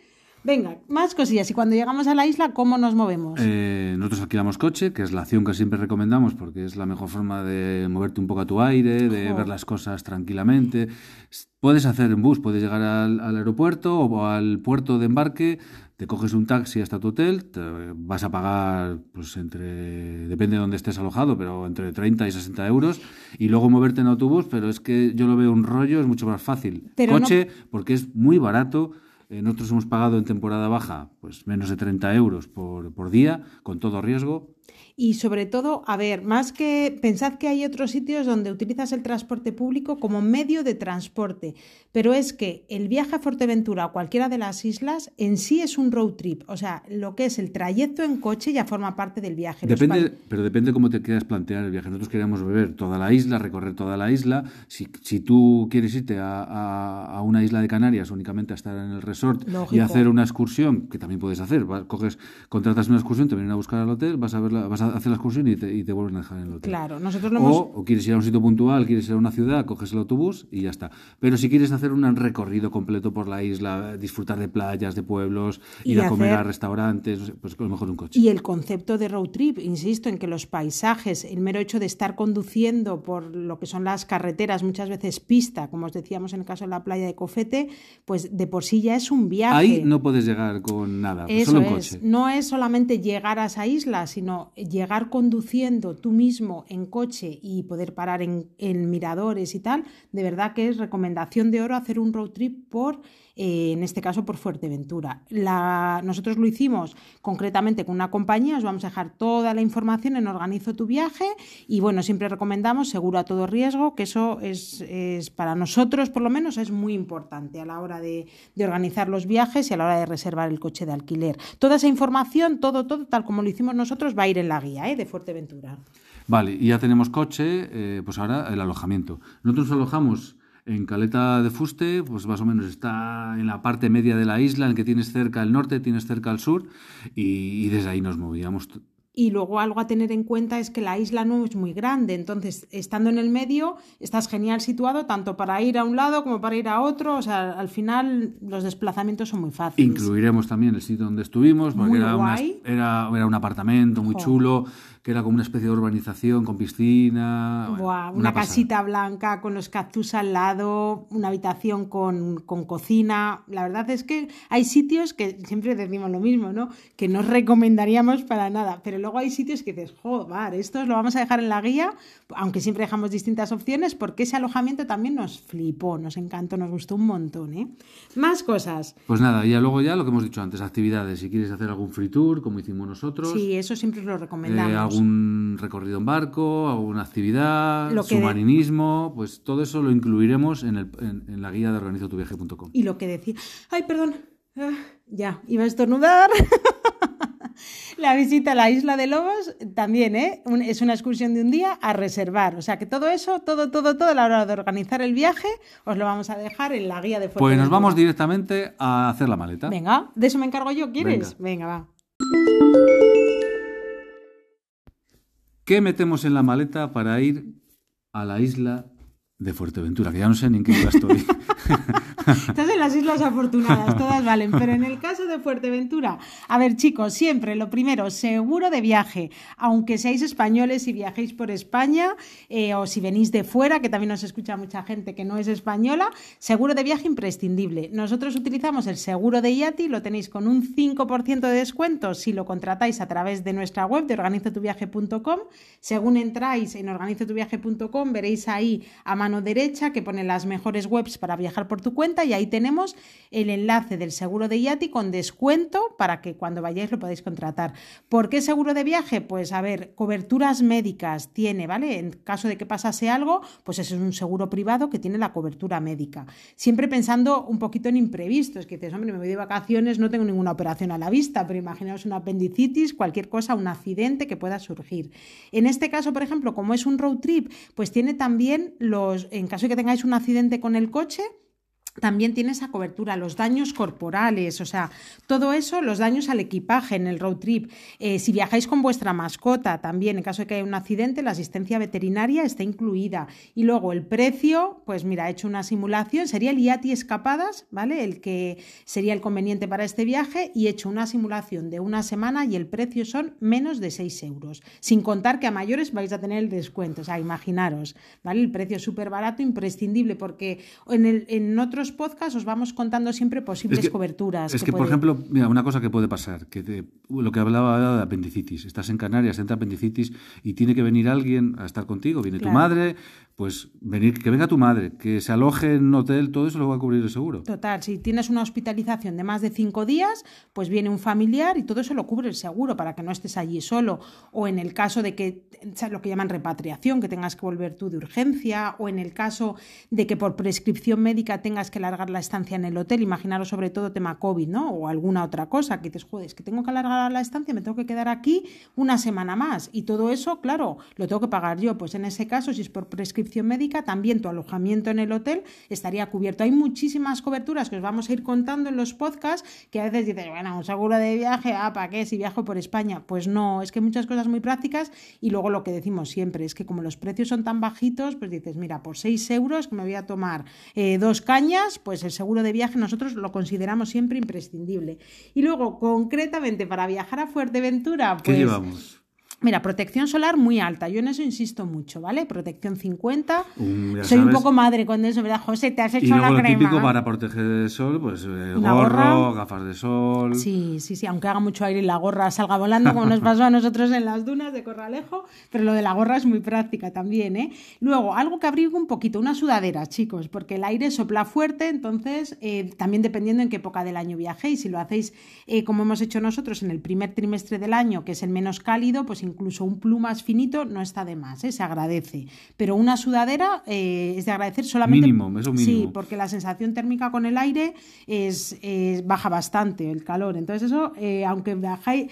[SPEAKER 2] Venga, más cosillas. Y cuando llegamos a la isla, ¿cómo nos movemos?
[SPEAKER 1] Eh, nosotros alquilamos coche, que es la acción que siempre recomendamos porque es la mejor forma de moverte un poco a tu aire, de ver las cosas tranquilamente. Puedes hacer en bus, puedes llegar al, al aeropuerto o al puerto de embarque, te coges un taxi hasta tu hotel, te vas a pagar, pues entre, depende de dónde estés alojado, pero entre 30 y 60 euros, y luego moverte en autobús, pero es que yo lo veo un rollo, es mucho más fácil.
[SPEAKER 2] Pero no-
[SPEAKER 1] coche, porque es muy barato. Eh, nosotros hemos pagado en temporada baja pues menos de 30 euros por, por día, con todo riesgo.
[SPEAKER 2] Y sobre todo, a ver, más que pensad que hay otros sitios donde utilizas el transporte público como medio de transporte, pero es que el viaje a Fuerteventura o cualquiera de las islas en sí es un road trip, o sea, lo que es el trayecto en coche ya forma parte del viaje.
[SPEAKER 1] Depende, pero depende cómo te quieras plantear el viaje. Nosotros queríamos beber toda la isla, recorrer toda la isla. Si, si tú quieres irte a, a- a una isla de Canarias únicamente a estar en el resort y hacer una excursión, que también puedes hacer, vas- coges, contratas una excursión, te vienen a buscar al hotel, vas a, ver la- vas a hacer la excursión y te, y te vuelven a dejar en el hotel.
[SPEAKER 2] Claro, nosotros lo
[SPEAKER 1] o,
[SPEAKER 2] hemos...
[SPEAKER 1] o quieres ir a un sitio puntual, quieres ir a una ciudad, coges el autobús y ya está. Pero si quieres hacer un recorrido completo por la isla, disfrutar de playas, de pueblos,
[SPEAKER 2] Y
[SPEAKER 1] ir a comer
[SPEAKER 2] hacer-
[SPEAKER 1] a restaurantes, pues a lo mejor un coche.
[SPEAKER 2] Y el concepto de road trip, insisto, en que los paisajes, el mero hecho de estar conduciendo por lo que son las carreteras, muchas veces pista, como os decíamos en el caso de la playa de Cofete, pues de por sí ya es un viaje.
[SPEAKER 1] Ahí no puedes llegar con nada,
[SPEAKER 2] Eso
[SPEAKER 1] solo
[SPEAKER 2] es.
[SPEAKER 1] coche.
[SPEAKER 2] No es solamente llegar a esa isla, sino llegar conduciendo tú mismo en coche y poder parar en, miradores y tal. De verdad que es recomendación de oro hacer un road trip por, eh, en este caso, por Fuerteventura. La, nosotros lo hicimos concretamente con una compañía. Os vamos a dejar toda la información en Organizo tu viaje y bueno, siempre recomendamos seguro a todo riesgo, que eso es, para nosotros por lo menos es muy importante a la hora de, organizar los viajes y a la hora de reservar el coche de alquiler. Toda esa información, todo, todo, tal como lo hicimos nosotros, va a ir en la guía ¿eh? de Fuerteventura.
[SPEAKER 1] Vale, y ya tenemos coche, eh, pues ahora el alojamiento. Nosotros nos alojamos en Caleta de Fuste, pues más o menos está en la parte media de la isla, en que tienes cerca el norte, tienes cerca el sur, y, y desde ahí nos movíamos.
[SPEAKER 2] Y luego algo a tener en cuenta es que la isla no es muy grande, entonces estando en el medio estás genial situado tanto para ir a un lado como para ir a otro, o sea, al final los desplazamientos son muy fáciles.
[SPEAKER 1] Incluiremos también el sitio donde estuvimos, porque era, una- era, era un apartamento muy
[SPEAKER 2] Jo.
[SPEAKER 1] chulo, que era como una especie de urbanización con piscina. bueno,
[SPEAKER 2] Buah, una, casita blanca con los cactus al lado, una habitación con, con cocina. La verdad es que hay sitios que siempre decimos lo mismo, ¿no? Que no recomendaríamos para nada, pero luego hay sitios que dices, joder, esto lo vamos a dejar en la guía, aunque siempre dejamos distintas opciones, porque ese alojamiento también nos flipó, nos encantó, nos gustó un montón, ¿eh? Más cosas.
[SPEAKER 1] Pues nada, y ya luego ya lo que hemos dicho antes, actividades. Si quieres hacer algún free tour, como hicimos nosotros.
[SPEAKER 2] Sí, eso siempre lo
[SPEAKER 1] Eh,
[SPEAKER 2] recomendamos.
[SPEAKER 1] Algún recorrido en barco, alguna actividad,
[SPEAKER 2] Lo que-
[SPEAKER 1] submarinismo, pues todo eso lo incluiremos en, el- en- en la guía de organizotuviaje.com.
[SPEAKER 2] Y lo que decía, ay, perdón, Ah, ya, iba a estornudar. *laughs* La visita a la isla de Lobos también ¿eh? Es una excursión de un día a reservar. O sea que todo eso, todo, todo, todo a la hora de organizar el viaje, os lo vamos a dejar en la guía de
[SPEAKER 1] Pues nos vamos directamente a hacer la maleta.
[SPEAKER 2] Venga, de eso me encargo yo, ¿quieres? Venga, va.
[SPEAKER 1] ¿Qué metemos en la maleta para ir a la isla de Fuerteventura? Que ya no sé ni en qué isla estoy. *laughs* *laughs*
[SPEAKER 2] Estás en las Islas Afortunadas, *laughs* todas valen. Pero en el caso de Fuerteventura, a ver chicos, siempre lo primero, seguro de viaje. Aunque seáis españoles y viajéis por España eh, o si venís de fuera, que también nos escucha mucha gente que no es española, seguro de viaje imprescindible. Nosotros utilizamos el seguro de IATI, lo tenéis con un 5% de descuento si lo contratáis a través de nuestra web de organizotuviaje.com. Según entráis en organizotuviaje.com veréis ahí a mano derecha que pone las mejores webs para viajar por tu cuenta y ahí tenemos el enlace del seguro de IATI con descuento para que cuando vayáis lo podáis contratar. ¿Por qué seguro de viaje? Pues a ver, coberturas médicas tiene, ¿vale? En caso de que pasase algo, pues eso es un seguro privado que tiene la cobertura médica. Siempre pensando un poquito en imprevistos, que dices, hombre, me voy de vacaciones, no tengo ninguna operación a la vista, pero imaginaos una apendicitis, cualquier cosa, un accidente que pueda surgir. En este caso, por ejemplo, como es un road trip, pues tiene también los, en caso de que tengáis un accidente con el coche, también tiene esa cobertura, los daños corporales, o sea, todo eso, los daños al equipaje en el road trip. Eh, si viajáis con vuestra mascota, también en caso de que haya un accidente, la asistencia veterinaria está incluida. Y luego el precio, pues mira, he hecho una simulación, sería el IATI escapadas, ¿vale? El que sería el conveniente para este viaje, y he hecho una simulación de una semana y el precio son menos de 6 euros. Sin contar que a mayores vais a tener el descuento, o sea, imaginaros, ¿vale? El precio súper barato, imprescindible, porque en, el, en otros podcasts os vamos contando siempre posibles coberturas.
[SPEAKER 1] Es que, por ejemplo, mira, una cosa que puede pasar, que lo que hablaba de apendicitis. Estás en Canarias, entra apendicitis y tiene que venir alguien a estar contigo. Viene tu madre, pues venir, que venga tu madre, que se aloje en un hotel, todo eso lo va a cubrir el seguro.
[SPEAKER 2] Total, si tienes una hospitalización de más de cinco días, pues viene un familiar y todo eso lo cubre el seguro para que no estés allí solo. O en el caso de que, lo que llaman repatriación, que tengas que volver tú de urgencia, o en el caso de que por prescripción médica tengas que alargar la estancia en el hotel, imaginaros sobre todo tema COVID, ¿no? O alguna otra cosa, que dices, joder, es que tengo que alargar la estancia, me tengo que quedar aquí una semana más. Y todo eso, claro, lo tengo que pagar yo. Pues en ese caso, si es por prescripción médica, también tu alojamiento en el hotel estaría cubierto. Hay muchísimas coberturas que os vamos a ir contando en los podcasts que a veces dices, bueno, un seguro de viaje, ah, ¿para qué? Si viajo por España. Pues no, es que hay muchas cosas muy prácticas y luego lo que decimos siempre es que como los precios son tan bajitos, pues dices, mira, por 6 euros que me voy a tomar eh, dos cañas, pues el seguro de viaje nosotros lo consideramos siempre imprescindible. Y luego, concretamente, para viajar a Fuerteventura, pues...
[SPEAKER 1] ¿Qué llevamos?
[SPEAKER 2] Mira, protección solar muy alta. Yo en eso insisto mucho, ¿vale? Protección 50. Soy un poco madre con eso, ¿verdad, José? Te has hecho
[SPEAKER 1] y luego
[SPEAKER 2] la
[SPEAKER 1] lo
[SPEAKER 2] crema.
[SPEAKER 1] típico para proteger del sol, pues eh, gorro, gafas de sol.
[SPEAKER 2] Sí, sí, sí. Aunque haga mucho aire y la gorra salga volando, como nos pasó a nosotros en las dunas de Corralejo. Pero lo de la gorra es muy práctica también, ¿eh? Luego, algo que abrigue un poquito, una sudadera, chicos, porque el aire sopla fuerte, entonces eh, también dependiendo en qué época del año viajéis. Si lo hacéis eh, como hemos hecho nosotros en el primer trimestre del año, que es el menos cálido, pues incluso un plumas finito no está de más, ¿eh? se agradece. Pero una sudadera eh, es de agradecer solamente.
[SPEAKER 1] Mínimo, eso mínimo.
[SPEAKER 2] Sí, porque la sensación térmica con el aire es, baja bastante el calor. Entonces, eso, eh, aunque, bajáis,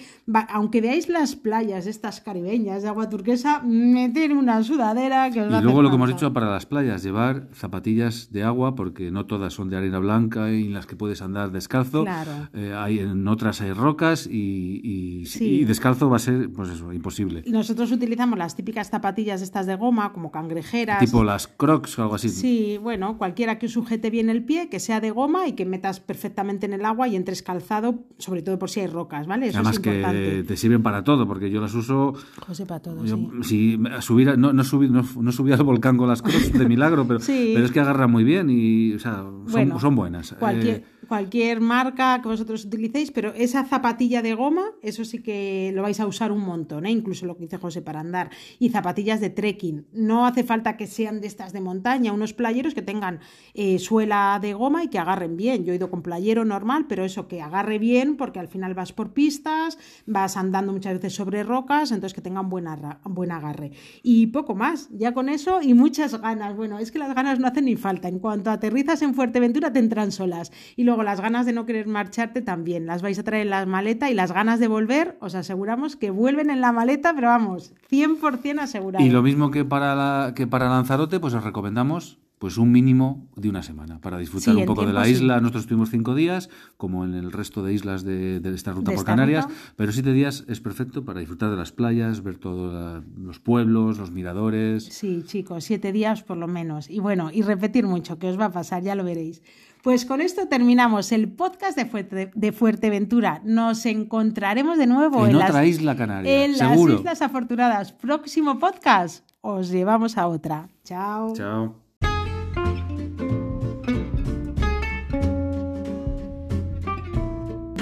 [SPEAKER 2] aunque veáis las playas estas caribeñas de agua turquesa, meter una sudadera que os
[SPEAKER 1] Y luego lo que hemos dicho para las playas, llevar zapatillas de agua, porque no todas son de arena blanca y en las que puedes andar descalzo.
[SPEAKER 2] Claro.
[SPEAKER 1] hay, en otras hay rocas y, y descalzo va a ser, pues eso, imposible.
[SPEAKER 2] Nosotros utilizamos las típicas zapatillas estas de goma, como cangrejeras.
[SPEAKER 1] Tipo las crocs o algo así.
[SPEAKER 2] Sí, bueno, cualquiera que sujete bien el pie, que sea de goma y que metas perfectamente en el agua y entres calzado, sobre todo por si hay rocas, ¿vale?
[SPEAKER 1] Eso Además
[SPEAKER 2] es importante.
[SPEAKER 1] que te sirven para todo, porque yo las uso...
[SPEAKER 2] José, para todo,
[SPEAKER 1] yo, Si subir, no, no, subí, no, no, subí al volcán con las crocs de milagro, pero, *laughs* pero es que agarran muy bien y, o sea, son, son buenas.
[SPEAKER 2] Cualquier, eh, cualquier marca que vosotros utilicéis, pero esa zapatilla de goma, eso sí que lo vais a usar un montón, ¿eh? incluso lo que dice José para andar, y zapatillas de trekking. No hace falta que sean de estas de montaña, unos playeros que tengan eh, suela de goma y que agarren bien. Yo he ido con playero normal, pero eso que agarre bien, porque al final vas por pistas, vas andando muchas veces sobre rocas, entonces que tengan buena, buen agarre. Y poco más, ya con eso y muchas ganas. Bueno, es que las ganas no hacen ni falta. En cuanto aterrizas en Fuerteventura, te entran solas. Y luego las ganas de no querer marcharte también. Las vais a traer en la maleta y las ganas de volver, os aseguramos que vuelven en la maleta, pero vamos, 100% asegurado.
[SPEAKER 1] Y lo mismo que para, la, que para Lanzarote, pues os recomendamos pues un mínimo de una semana para disfrutar un poco de la isla. Nosotros tuvimos cinco días, como en el resto de islas de, esta ruta por Canarias, pero siete días es perfecto para disfrutar de las playas, ver todos los pueblos, los miradores.
[SPEAKER 2] Sí, chicos, siete días por lo menos. Y bueno, y repetir mucho, que os va a pasar, ya lo veréis. Pues con esto terminamos el podcast de, Fuerte, de Fuerteventura. Nos encontraremos de nuevo
[SPEAKER 1] En
[SPEAKER 2] en,
[SPEAKER 1] otra
[SPEAKER 2] las,
[SPEAKER 1] isla canaria,
[SPEAKER 2] en
[SPEAKER 1] seguro.
[SPEAKER 2] las Islas Afortunadas. Próximo podcast, os llevamos a otra. Chao.
[SPEAKER 1] Chao.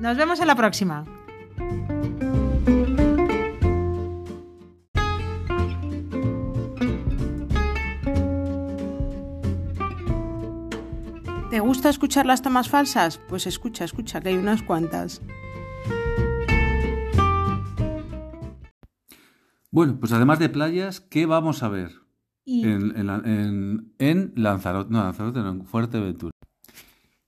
[SPEAKER 2] Nos vemos en la próxima. ¿Te gusta escuchar las tomas falsas? Pues escucha, escucha, que hay unas cuantas.
[SPEAKER 1] Bueno, pues además de playas, ¿qué vamos a ver?
[SPEAKER 2] Y
[SPEAKER 1] En, en- en Lanzarote, no, Lanzarote no, en Fuerteventura.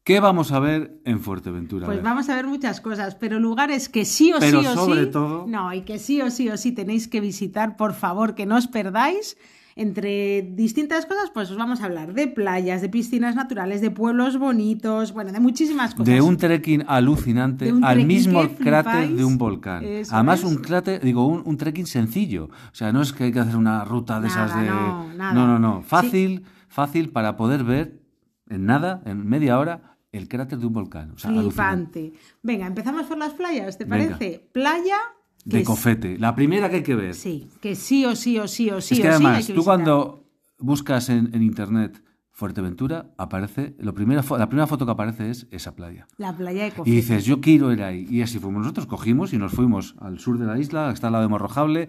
[SPEAKER 1] ¿Qué vamos a ver en Fuerteventura?
[SPEAKER 2] Pues vamos a ver muchas cosas, pero lugares que sí o
[SPEAKER 1] Pero
[SPEAKER 2] sí o
[SPEAKER 1] sobre
[SPEAKER 2] sí.
[SPEAKER 1] todo-
[SPEAKER 2] No, y que sí o sí o sí tenéis que visitar, por favor, que no os perdáis. Entre distintas cosas, pues os vamos a hablar de playas, de piscinas naturales, de pueblos bonitos, bueno, de muchísimas cosas.
[SPEAKER 1] De un trekking alucinante
[SPEAKER 2] De un
[SPEAKER 1] al
[SPEAKER 2] trekking
[SPEAKER 1] mismo cráter de un volcán.
[SPEAKER 2] Eso
[SPEAKER 1] Además,
[SPEAKER 2] es.
[SPEAKER 1] un cráter, digo, un, un trekking sencillo. O sea, no es que hay que hacer una ruta de
[SPEAKER 2] Nada,
[SPEAKER 1] esas de.
[SPEAKER 2] no, nada.
[SPEAKER 1] no, no, no. Fácil, fácil para poder ver en nada, en media hora, el cráter de un volcán. O sea, alucinante.
[SPEAKER 2] Flipante. Venga, empezamos por las playas, ¿te
[SPEAKER 1] Venga.
[SPEAKER 2] parece? Playa.
[SPEAKER 1] De cofete. La primera que hay que ver.
[SPEAKER 2] Sí, que sí o sí o sí o sí
[SPEAKER 1] es que
[SPEAKER 2] o sí hay
[SPEAKER 1] además,
[SPEAKER 2] que
[SPEAKER 1] tú cuando buscas en, en internet Fuerteventura, aparece. Lo primera, la primera foto que aparece es esa playa.
[SPEAKER 2] La playa de
[SPEAKER 1] Y
[SPEAKER 2] Cofete.
[SPEAKER 1] dices, yo quiero ir ahí. Y así fuimos nosotros, cogimos y nos fuimos al sur de la isla, que está al lado de Morrojable.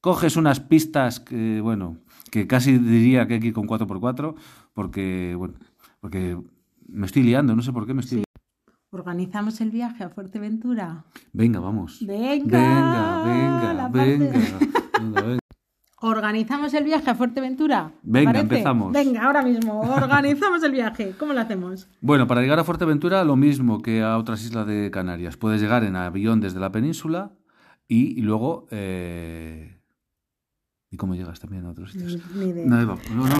[SPEAKER 1] Coges unas pistas que, bueno, que casi diría que hay que ir con 4x4, porque, bueno, porque me estoy liando, no sé por qué me estoy liando.
[SPEAKER 2] Organizamos el viaje a Fuerteventura.
[SPEAKER 1] Venga, vamos.
[SPEAKER 2] Venga,
[SPEAKER 1] venga, venga, venga, venga, venga.
[SPEAKER 2] ¿Organizamos el viaje a Fuerteventura? ¿Te
[SPEAKER 1] Venga,
[SPEAKER 2] parece?
[SPEAKER 1] empezamos.
[SPEAKER 2] Venga, ahora mismo. Organizamos el viaje. ¿Cómo lo hacemos?
[SPEAKER 1] Bueno, para llegar a Fuerteventura, lo mismo que a otras islas de Canarias. Puedes llegar en avión desde la península y, luego... eh, ¿Y cómo llegas también a otros sitios?
[SPEAKER 2] Ni idea.
[SPEAKER 1] No. No, no.